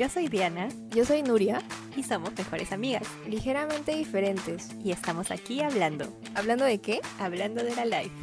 Yo soy Diana Yo soy Nuria, y somos mejores amigas. ligeramente diferentes. Y estamos aquí hablando, ¿Hablando de qué? hablando de la life.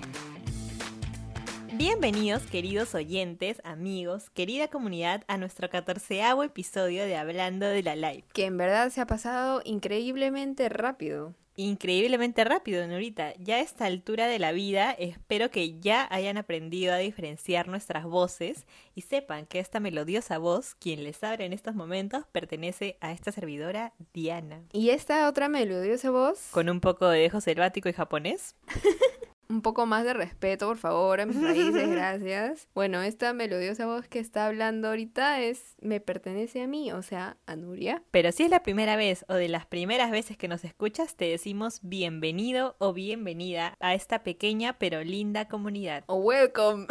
Bienvenidos queridos oyentes, amigos, querida comunidad a nuestro catorceavo episodio de Hablando de la Life. Que en verdad se ha pasado increíblemente rápido. Increíblemente rápido, Norita. Ya a esta altura de la vida, espero que ya hayan aprendido a diferenciar nuestras voces y sepan que esta melodiosa voz, quien les habla en estos momentos, pertenece a esta servidora Diana. Y esta otra melodiosa voz, Con un poco de dejo selvático y japonés. un poco más de respeto, por favor, a mis países, gracias. Bueno, esta melodiosa voz que está hablando ahorita es, me pertenece a mí, o sea, a Nuria. Pero si es la primera vez o de las primeras veces que nos escuchas, te decimos bienvenido o bienvenida a esta pequeña pero linda comunidad. O welcome,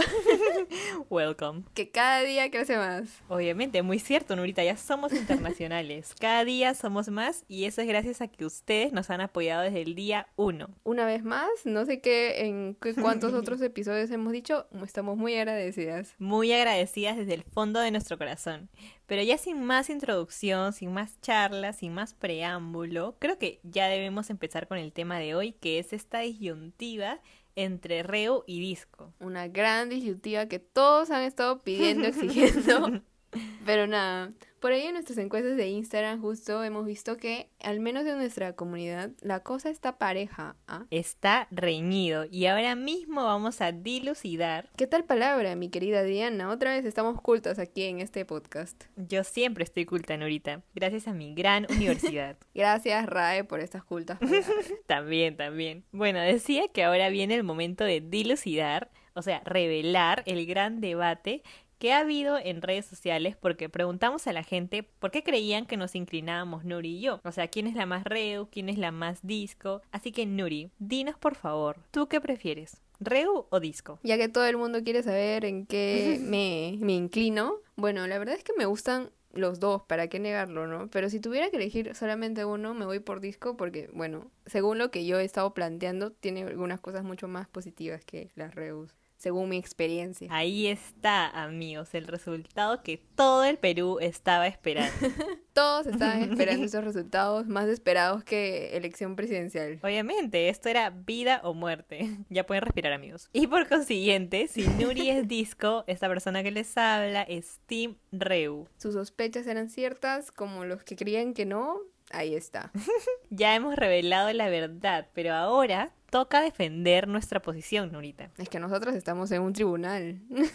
Welcome. que cada día crece más. Obviamente, muy cierto, Nurita, ya somos internacionales. Cada día somos más y eso es gracias a que ustedes nos han apoyado desde el día uno. Una vez más, no sé qué, en cuántos otros episodios hemos dicho, estamos muy agradecidas. Muy agradecidas desde el fondo de nuestro corazón. Pero ya sin más introducción, sin más charla, sin más preámbulo, creo que ya debemos empezar con el tema de hoy, que es esta disyuntiva entre reo y disco. Una gran disyuntiva que todos han estado pidiendo, exigiendo. Pero nada, por ahí en nuestras encuestas de Instagram justo hemos visto que, al menos en nuestra comunidad, la cosa está pareja. ¿ah? Está reñido y ahora mismo vamos a dilucidar. ¿Qué tal palabra, mi querida Diana? Otra vez estamos cultas aquí en este podcast. Yo siempre estoy culta, Norita, gracias a mi gran universidad. Gracias, Rae, por estas cultas también, también. Bueno, decía que ahora viene el momento de dilucidar, o sea, revelar el gran debate que ha habido en redes sociales porque preguntamos a la gente por qué creían que nos inclinábamos Nuri y yo. O sea, quién es la más Reu, quién es la más disco. Así que Nuri, dinos por favor, ¿tú qué prefieres? ¿Reu o disco? Ya que todo el mundo quiere saber en qué me, me inclino, bueno, la verdad es que me gustan los dos, ¿para qué negarlo, no? Pero si tuviera que elegir solamente uno, me voy por disco porque, bueno, según lo que yo he estado planteando, tiene algunas cosas mucho más positivas que las Reus, según mi experiencia. Ahí está, amigos, el resultado que todo el Perú estaba esperando. Todos estaban esperando esos resultados más esperados que elección presidencial. Obviamente, esto era vida o muerte. Ya pueden respirar, amigos. Y por consiguiente, si Nuri es disco, esta persona que les habla es Team Reu. Sus sospechas eran ciertas, como los que creían que no, ahí está. Ya hemos revelado la verdad, pero ahora toca defender nuestra posición, Nurita. Es que nosotros estamos en un tribunal.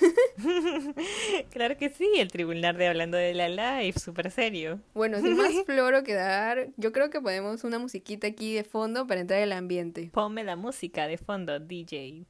Claro que sí, el tribunal de hablando de la live, súper serio. Bueno, sin más floro que dar, yo creo que ponemos una musiquita aquí de fondo para entrar en el ambiente. Ponme la música de fondo, DJ.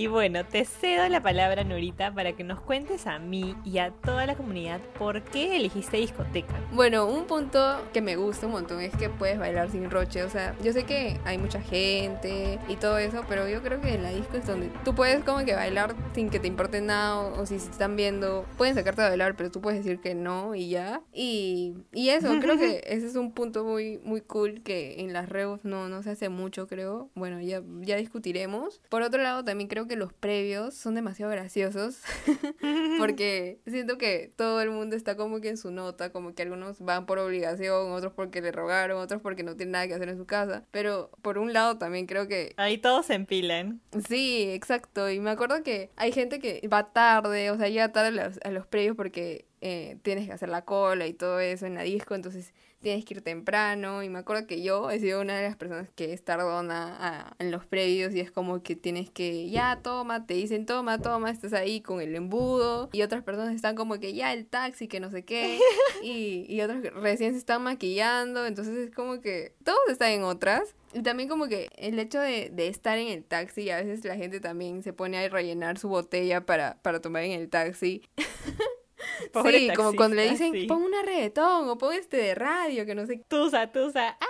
Y bueno, te cedo la palabra, Nurita, para que nos cuentes a mí y a toda la comunidad por qué elegiste discoteca. Bueno, un punto que me gusta un montón es que puedes bailar sin roche. O sea, yo sé que hay mucha gente y todo eso, pero yo creo que en la disco es donde tú puedes como que bailar sin que te importe nada o, o si se están viendo, pueden sacarte a bailar, pero tú puedes decir que no y ya. Y, y eso, creo que ese es un punto muy, muy cool que en las reus no, no se hace mucho, creo. Bueno, ya, ya discutiremos. Por otro lado, también creo que los previos son demasiado graciosos porque siento que todo el mundo está como que en su nota, como que algunos van por obligación, otros porque le rogaron, otros porque no tienen nada que hacer en su casa. Pero por un lado también creo que Ahí todos se empilan. Sí, exacto. Y me acuerdo que hay gente que va tarde, o sea, llega tarde a los, a los previos porque eh, tienes que hacer la cola y todo eso en la disco, entonces tienes que ir temprano. Y me acuerdo que yo he sido una de las personas que es tardona a- en los previos y es como que tienes que, ya, toma, te dicen, toma, toma, estás ahí con el embudo. Y otras personas están como que, ya, el taxi, que no sé qué. Y, y otros recién se están maquillando, entonces es como que todos están en otras. Y también como que el hecho de, de estar en el taxi, a veces la gente también se pone a rellenar su botella para, para tomar en el taxi. Pobre sí, como cuando le dicen, sí. pon una reggaetón o pon este de radio, que no sé. Tusa, tusa. ¡Ah!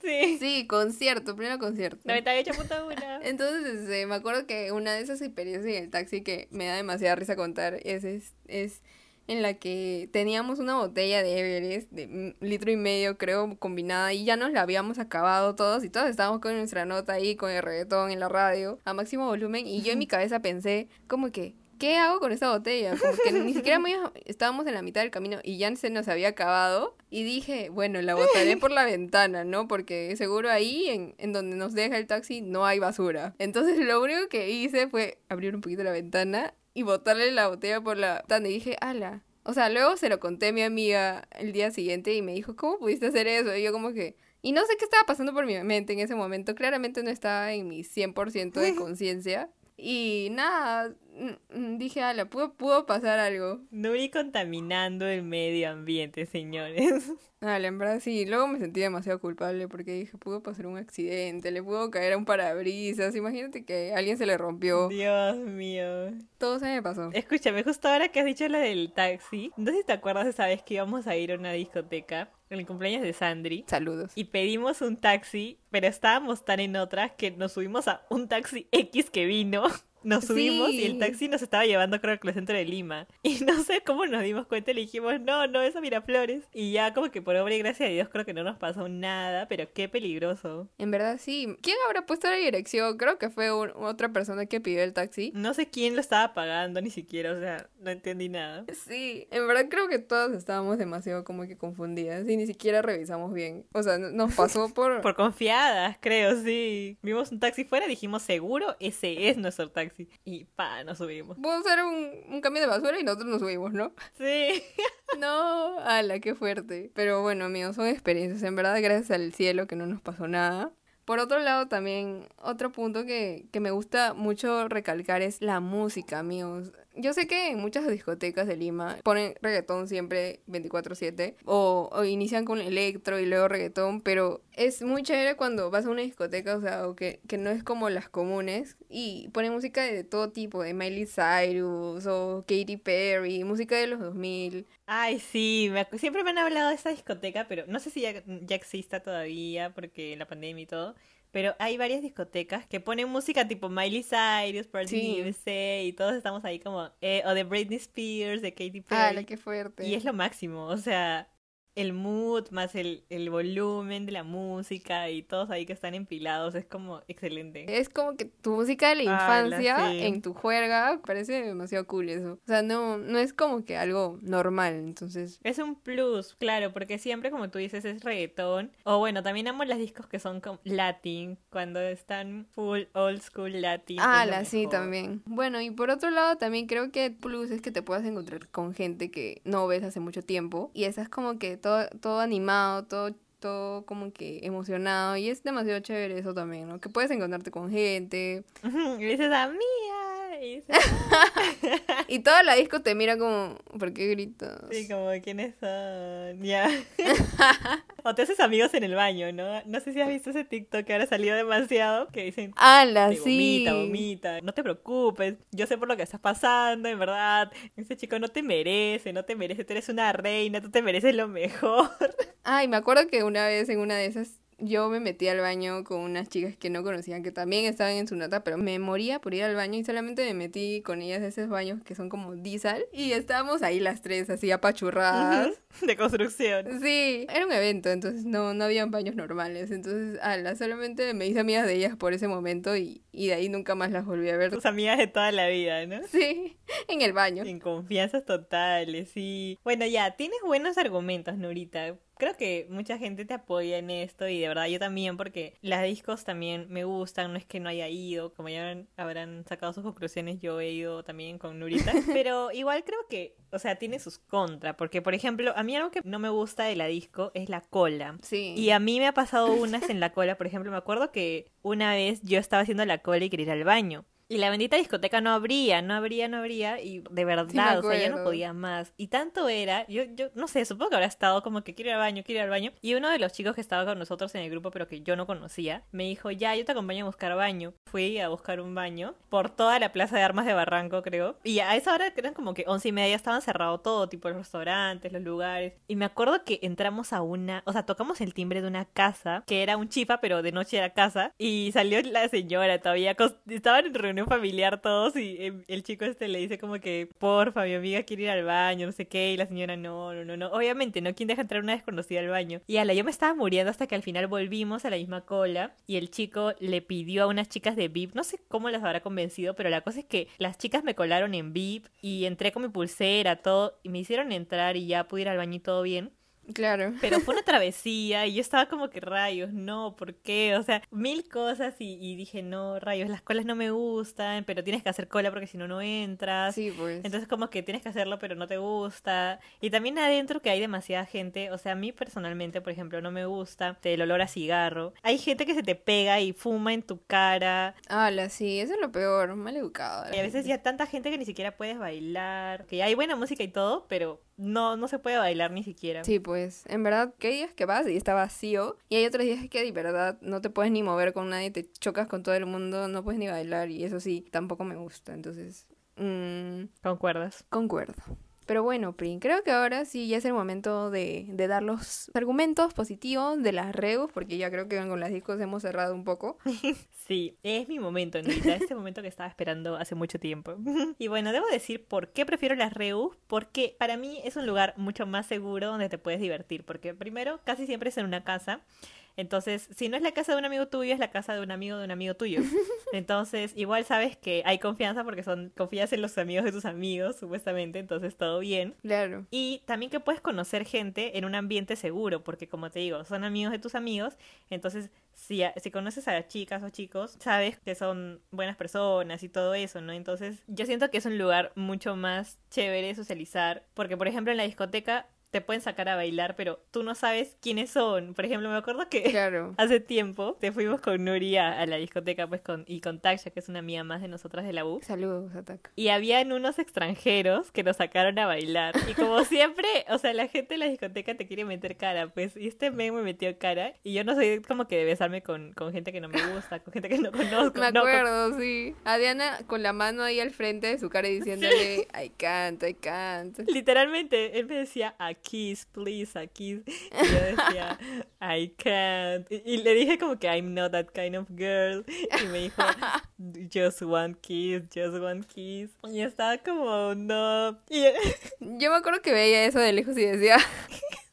Sí. Sí, concierto, primero concierto. 98.1. Entonces, este, me acuerdo que una de esas experiencias en el taxi que me da demasiada risa contar es, es, es en la que teníamos una botella de Everest de un litro y medio, creo, combinada, y ya nos la habíamos acabado todos, y todos estábamos con nuestra nota ahí, con el reggaetón en la radio, a máximo volumen, y yo en mi cabeza pensé, como que, ¿qué hago con esta botella? Como que ni siquiera me- estábamos en la mitad del camino y ya se nos había acabado. Y dije, bueno, la botaré por la ventana, ¿no? Porque seguro ahí, en, en donde nos deja el taxi, no hay basura. Entonces lo único que hice fue abrir un poquito la ventana y botarle la botella por la ventana. Y dije, ala. O sea, luego se lo conté a mi amiga el día siguiente y me dijo, ¿cómo pudiste hacer eso? Y yo como que... Y no sé qué estaba pasando por mi mente en ese momento. Claramente no estaba en mi 100% de conciencia. Y nada, dije, ala, pudo, pudo pasar algo. Nuri contaminando el medio ambiente, señores. Ala, en verdad sí. Luego me sentí demasiado culpable porque dije, pudo pasar un accidente, le pudo caer a un parabrisas. Imagínate que alguien se le rompió. Dios mío. Todo se me pasó. Escúchame, justo ahora que has dicho lo del taxi, no sé si te acuerdas esa vez que íbamos a ir a una discoteca en el cumpleaños de Sandri. Saludos. Y pedimos un taxi, pero estábamos tan en otras que nos subimos a un taxi X que vino. Nos subimos y el taxi nos estaba llevando creo que al centro de Lima. Y no sé cómo nos dimos cuenta y le dijimos, no, no, es a Miraflores. Y ya como que por obra y gracia de Dios creo que no nos pasó nada, pero qué peligroso. En verdad sí. ¿Quién habrá puesto la dirección? Creo que fue un- otra persona que pidió el taxi. No sé quién lo estaba pagando ni siquiera, o sea, no entendí nada. Sí, en verdad creo que todas estábamos demasiado como que confundidas y ni siquiera revisamos bien. O sea, no- nos pasó por... Por confiadas, creo, sí. Vimos un taxi fuera, dijimos, seguro ese es nuestro taxi. Y pa, nos subimos. Pudo ser un, un camión de basura y nosotros nos subimos, ¿no? Sí. No, ala, qué fuerte. Pero bueno, amigos, son experiencias. En verdad, gracias al cielo que no nos pasó nada. Por otro lado, también otro punto que, que me gusta mucho recalcar es la música, amigos. Yo sé que en muchas discotecas de Lima ponen reggaetón siempre 24/7 o, o inician con electro y luego reggaetón, pero es muy chévere cuando vas a una discoteca, o sea, o que, que no es como las comunes y ponen música de todo tipo, de Miley Cyrus o Katy Perry, música de los 2000. Ay, sí, me siempre me han hablado de esta discoteca, pero no sé si ya, ya exista todavía porque la pandemia y todo. Pero hay varias discotecas que ponen música tipo Miley Cyrus, Party Sí. USA y todos estamos ahí como... eh, o de Britney Spears, de Katy ¡Ala, Perry. qué fuerte! Y es lo máximo, o sea, el mood más el, el volumen de la música y todos ahí que están empilados es como excelente. Es como que tu música de la infancia sí. en tu juerga, parece demasiado cool eso. O sea, no, no es como que algo normal, entonces... Es un plus, claro, porque siempre, como tú dices, es reggaetón. O bueno, también amo los discos que son como latin, cuando están full old school latin. Ah, la sí, también. Bueno, y por otro lado, también creo que plus es que te puedas encontrar con gente que no ves hace mucho tiempo y estás como que todo, todo animado, todo todo como que emocionado y es demasiado chévere eso también, ¿no? Que puedes encontrarte con gente Y dices, amiga. Y toda la disco te mira como, ¿por qué gritas? sí, como, ¿quiénes son? Ya. o te haces amigos en el baño, ¿no? No sé si has visto ese TikTok que ahora salió demasiado, que dicen, ¡Hala, sí! vomita, vomita. No te preocupes. Yo sé por lo que estás pasando, en verdad. Ese chico no te merece, no te merece. Tú eres una reina, tú te mereces lo mejor. Ay, me acuerdo que una vez en una de esas yo me metí al baño con unas chicas que no conocían, que también estaban en su nota, pero me moría por ir al baño y solamente me metí con ellas de esos baños que son como diesel y estábamos ahí las tres así apachurradas. De construcción. Sí, era un evento, entonces no, no habían baños normales. Entonces, ala, solamente me hice amigas de ellas por ese momento y, y de ahí nunca más las volví a ver. Tus amigas de toda la vida, ¿no? Sí, en el baño. En confianzas totales, sí. Bueno, ya, tienes buenos argumentos, Nurita. Creo que mucha gente te apoya en esto y de verdad yo también porque las discos también me gustan, no es que no haya ido, como ya habrán, habrán sacado sus conclusiones, yo he ido también con Nurita, pero igual creo que, o sea, tiene sus contras, porque por ejemplo, a mí algo que no me gusta de la disco es la cola. Sí. Y a mí me ha pasado unas en la cola, por ejemplo, me acuerdo que una vez yo estaba haciendo la cola y quería ir al baño. Y la bendita discoteca no abría, no abría, no abría, y de verdad, o sea, ya no podía más. Y tanto era, yo, yo no sé, supongo que habrá estado como que quiero ir al baño, quiero ir al baño. Y uno de los chicos que estaba con nosotros en el grupo, pero que yo no conocía, me dijo, ya, yo te acompaño a buscar baño. Fui a buscar un baño por toda la plaza de armas de Barranco, creo. Y a esa hora, eran como que once y media, ya estaban cerrados todo, tipo los restaurantes, los lugares. Y me acuerdo que entramos a una, o sea, tocamos el timbre de una casa, que era un chifa, pero de noche era casa. Y salió la señora todavía, estaban en reunión familiar todos y eh, el chico este le dice como que, porfa, mi amiga quiere ir al baño, no sé qué, y la señora, no, no, no, no. Obviamente, ¿no? ¿Quién deja entrar una desconocida al baño? Y ala, yo me estaba muriendo hasta que al final volvimos a la misma cola y el chico le pidió a unas chicas de VIP, no sé cómo las habrá convencido, pero la cosa es que las chicas me colaron en VIP y entré con mi pulsera, todo, y me hicieron entrar y ya pude ir al baño y todo bien. Claro. Pero fue una travesía y yo estaba como que rayos, no, ¿por qué? O sea, mil cosas y, y dije, no, rayos, las colas no me gustan, pero tienes que hacer cola porque si no, no entras. Sí, pues. Entonces como que tienes que hacerlo pero no te gusta. Y también adentro que hay demasiada gente, o sea, a mí personalmente, por ejemplo, no me gusta el olor a cigarro. Hay gente que se te pega y fuma en tu cara. Hala, sí, eso es lo peor, mal educado. Y a veces ya tanta gente que ni siquiera puedes bailar, que hay buena música y todo, pero no, no se puede bailar ni siquiera. Sí, pues, en verdad, que hay días que vas y está vacío, y hay otros días que de verdad no te puedes ni mover con nadie, te chocas con todo el mundo, no puedes ni bailar, y eso sí, tampoco me gusta, entonces, mm, ¿Concuerdas? concuerdo. Pero bueno, Prin, creo que ahora sí ya es el momento de, de dar los argumentos positivos de las reus, porque ya creo que con las discos hemos cerrado un poco. Sí, es mi momento, Anita, este momento que estaba esperando hace mucho tiempo. Y bueno, debo decir por qué prefiero las Reus, porque para mí es un lugar mucho más seguro donde te puedes divertir, porque primero casi siempre es en una casa. Entonces, si no es la casa de un amigo tuyo, es la casa de un amigo de un amigo tuyo. Entonces, igual sabes que hay confianza porque son confías en los amigos de tus amigos, supuestamente, entonces todo bien. Claro. Y también que puedes conocer gente en un ambiente seguro, porque como te digo, son amigos de tus amigos, entonces si, si conoces a chicas o chicos, sabes que son buenas personas y todo eso, ¿no? Entonces yo siento que es un lugar mucho más chévere socializar, porque por ejemplo en la discoteca te pueden sacar a bailar, pero tú no sabes quiénes son. Por ejemplo, me acuerdo que Claro. hace tiempo te fuimos con Nuria a la discoteca pues con, y con Taksha, que es una amiga más de nosotras de la U. Saludos, Ataca. Y habían unos extranjeros que nos sacaron a bailar. Y como siempre, o sea, la gente en la discoteca te quiere meter cara, pues. Y este men me metió cara. Y yo no soy como que de besarme con, con gente que no me gusta, con gente que no conozco. Me no, con- acuerdo, sí. A Diana con la mano ahí al frente de su cara y diciéndole, I can't, I can't. Literalmente, él me decía, a kiss, please, a kiss. Y yo decía, I can't. Y, y le dije como que I'm not that kind of girl. Y me dijo, just one kiss, just one kiss. Y estaba como, no. Y Yo me acuerdo que veía eso de lejos y decía,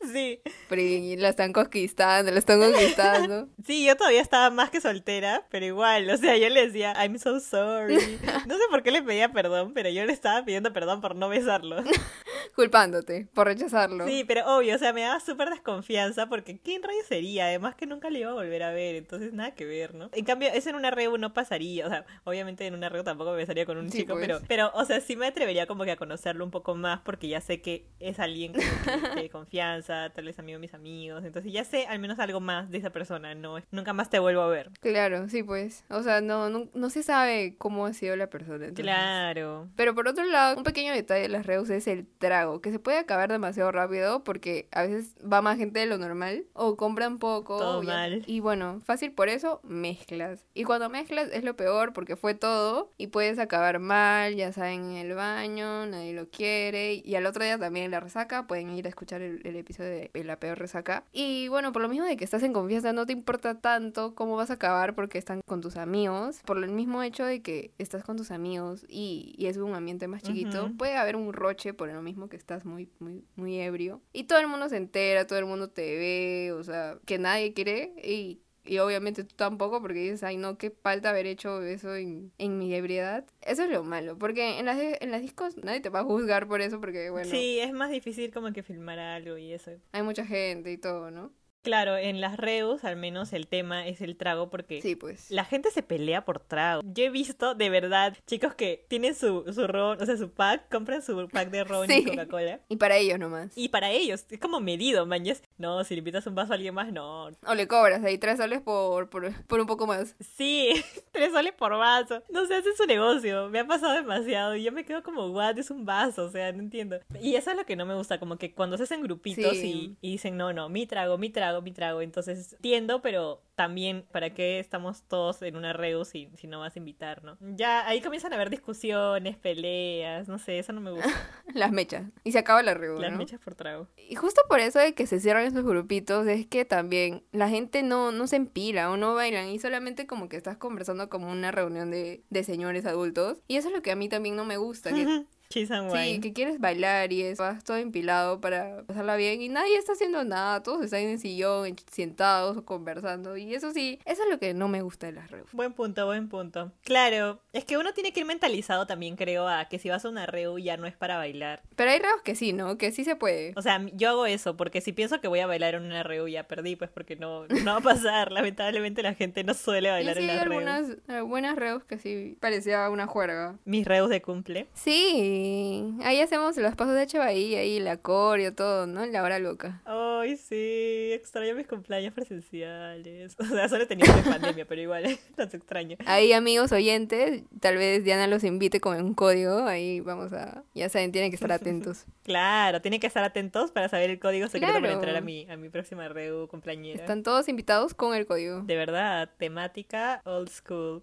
sí, Prin, la están conquistando, la están conquistando. sí, yo todavía estaba más que soltera, pero igual, o sea, yo le decía, I'm so sorry. No sé por qué le pedía perdón, pero yo le estaba pidiendo perdón por no besarlo. Culpándote por rechazarlo. Sí, pero obvio, o sea, me daba súper desconfianza porque ¿quién rayos sería? Además que nunca le iba a volver a ver, entonces nada que ver, ¿no? En cambio, eso en una reu no pasaría, o sea, obviamente en una reu tampoco me besaría con un Sí, chico, pues. pero, pero, o sea, sí me atrevería como que a conocerlo un poco más porque ya sé que es alguien como que de confianza, tal vez amigo de mis amigos, entonces ya sé al menos algo más de esa persona, no, nunca más te vuelvo a ver. Claro, sí, pues. O sea, no, no, no se sabe cómo ha sido la persona. entonces. Claro. Pero por otro lado, un pequeño detalle de las reus es el trago, que se puede acabar demasiado rápido porque a veces va más gente de lo normal o compran poco. Todo mal. Y bueno, fácil por eso, mezclas. Y cuando mezclas es lo peor porque fue todo y puedes acabar mal, ya saben, en el baño, nadie lo quiere. Y al otro día también la resaca, pueden ir a escuchar el, el episodio de La Peor Resaca. Y bueno, por lo mismo de que estás en confianza, no te importa tanto cómo vas a acabar porque están con tus amigos. Por el mismo hecho de que estás con tus amigos y, y es un ambiente más chiquito, puede haber un roche por lo mismo que estás muy, muy, muy ebrio. Y todo el mundo se entera, todo el mundo te ve, o sea, que nadie quiere y... Y obviamente tú tampoco, porque dices, ay no, qué falta haber hecho eso en, en mi ebriedad. Eso es lo malo, porque en las, en las discos nadie te va a juzgar por eso, porque bueno, Sí, es más difícil como que filmar algo y eso. hay mucha gente y todo, ¿no? Claro, en las reus al menos el tema es el trago porque Sí, pues. La gente se pelea por trago. Yo he visto de verdad chicos que tienen su, su ron, o sea, su pack, compran su pack de ron y. Coca-Cola. Y para ellos nomás. Y para ellos es como medido, mañas. No, si le invitas un vaso a alguien más, no. O le cobras ahí tres soles por, por, por un poco más. Sí, tres soles por vaso. No sé, hace su negocio. Me ha pasado demasiado y yo me quedo como, what, es un vaso, o sea, no entiendo. Y eso es lo que no me gusta, como que cuando se hacen grupitos Sí. y, y dicen, no, no, mi trago, mi trago. Mi trago. Entonces, entiendo, pero también, ¿para qué estamos todos en una reu si, si no vas a invitar, no? Ya ahí comienzan a haber discusiones, peleas, no sé, eso no me gusta. Las mechas. Y se acaba la reunión. Las ¿no? mechas por trago. Y justo por eso de que se cierran esos grupitos es que también la gente no, no se empila o no bailan y solamente como que estás conversando como una reunión de, de señores adultos. Y eso es lo que a mí también no me gusta. Que, sí, que quieres bailar y eso, vas todo empilado para pasarla bien y nadie está haciendo nada, todos están en el sillón, en- sentados o conversando. Y eso sí, eso es lo que no me gusta de las reuniones. Buen punto, buen punto. Claro, es que uno tiene que ir mentalizado también, creo, a que si vas a una reu ya no es para bailar. Pero hay reos que sí, ¿no? Que sí se puede. O sea, yo hago eso, porque si pienso que voy a bailar en una reu ya perdí, pues porque no, no va a pasar. Lamentablemente la gente no suele Y bailar sí en las reus. algunas eh, buenas reos que sí parecía una juerga. Mis reus de cumple. Sí, ahí hacemos los pasos de Bahía, ahí el acorio, todo, ¿no? La hora loca. Ay, sí, extraño mis cumpleaños presenciales. O sea, solo tenido en pandemia, pero igual, los extraño. Ahí, amigos oyentes, tal vez Diana los invite con un código, ahí vamos a... Ya saben, tienen que estar atentos. Claro, tienen que estar atentos para saber el código secreto para entrar a mi, a mi próxima reu cumpleañera. Están todos invitados con el código. De verdad, temática old school.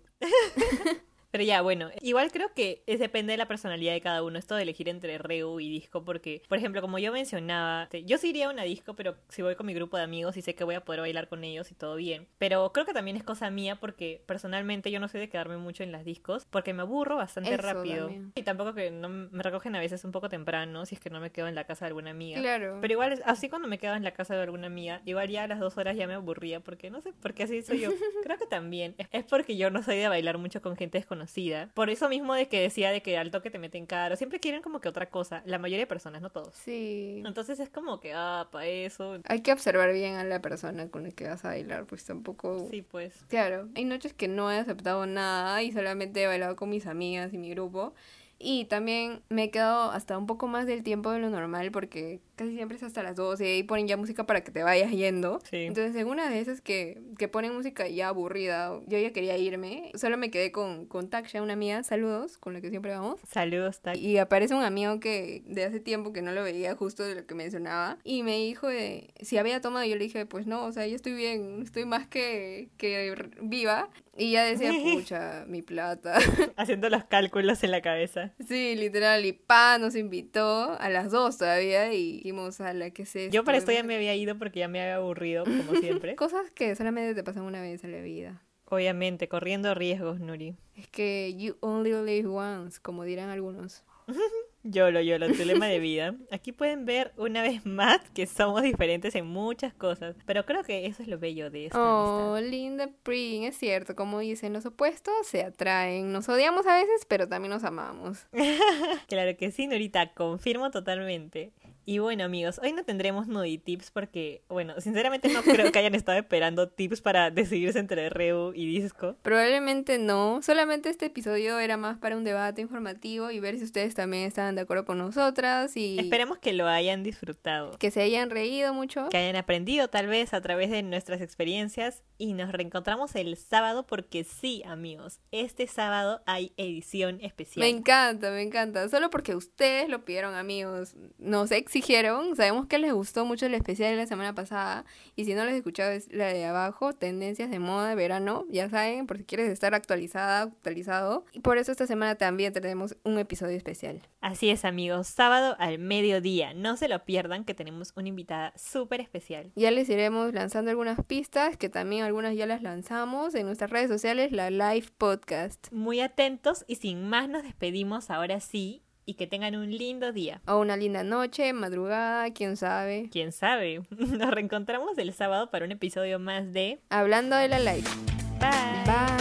Pero ya, bueno, igual creo que es, depende de la personalidad de cada uno, esto de elegir entre reu y disco, porque, por ejemplo, como yo mencionaba, yo sí iría a una disco, pero si voy con mi grupo de amigos y sé que voy a poder bailar con ellos y todo bien. Pero creo que también es cosa mía porque personalmente yo no soy de quedarme mucho en las discos, porque me aburro bastante Eso rápido. también. Y tampoco que no me recogen a veces un poco temprano, si es que no me quedo en la casa de alguna amiga. Claro. Pero igual, así cuando me quedaba en la casa de alguna amiga, igual ya a las dos horas ya me aburría, porque no sé, porque así soy yo. Creo que también es porque yo no soy de bailar mucho con gente desconocida. Por eso mismo de que decía de que al toque te meten caro, siempre quieren como que otra cosa. La mayoría de personas, no todos. Sí. Entonces es como que, ah, para eso. Hay que observar bien a la persona con la que vas a bailar, pues tampoco... Sí, pues. Claro, hay noches que no he aceptado nada y solamente he bailado con mis amigas y mi grupo. Y también me he quedado hasta un poco más del tiempo de lo normal porque casi siempre es hasta las 12 y ponen ya música para que te vayas yendo. Sí. Entonces, en una de esas que, que ponen música ya aburrida, yo ya quería irme, solo me quedé con, con Taksha, una amiga, saludos, con la que siempre vamos. Saludos, Tac. Y aparece un amigo que de hace tiempo que no lo veía justo de lo que mencionaba y me dijo de si había tomado yo le dije pues no, o sea, yo estoy bien, estoy más que, que viva y ya decía pucha, mi plata. Haciendo los cálculos en la cabeza. sí, literal, y pa nos invitó a las dos todavía y dijimos a la que se... Yo para esto ya me había ido porque ya me había aburrido, como siempre. Cosas que solamente te pasan una vez en la vida. Obviamente, corriendo riesgos, Nuri. Es que you only live once, como dirán algunos. Yolo, yolo, tu lema de vida. Aquí pueden ver una vez más que somos diferentes en muchas cosas, pero creo que eso es lo bello de esta Oh, amistad. linda Prin, es cierto, como dicen, los opuestos se atraen. Nos odiamos a veces, pero también nos amamos. Claro que sí, Norita, confirmo totalmente. Y bueno, amigos, hoy no tendremos Nudi Tips porque, bueno, sinceramente no creo que hayan estado esperando tips para decidirse entre Reu y Disco. Probablemente no, solamente este episodio era más para un debate informativo y ver si ustedes también estaban de acuerdo con nosotras y Esperemos que lo hayan disfrutado. que se hayan reído mucho. que hayan aprendido tal vez a través de nuestras experiencias y nos reencontramos el sábado porque sí, amigos, este sábado hay edición especial. Me encanta, me encanta. Solo porque ustedes lo pidieron, amigos. Nos exigieron. Sabemos que les gustó mucho el especial de la semana pasada. Y si no les he escuchado, es la de abajo. Tendencias de moda, verano. Ya saben, por si quieres estar actualizada, actualizado. Y por eso esta semana también tenemos un episodio especial. Así es, amigos, sábado al mediodía. No se lo pierdan que tenemos una invitada súper especial. Ya les iremos lanzando algunas pistas, que también algunas ya las lanzamos en nuestras redes sociales, la Live Podcast. Muy atentos y sin más nos despedimos ahora sí y que tengan un lindo día. O una linda noche, madrugada, quién sabe. ¿Quién sabe? Nos reencontramos el sábado para un episodio más de Hablando de la Live. Bye. Bye.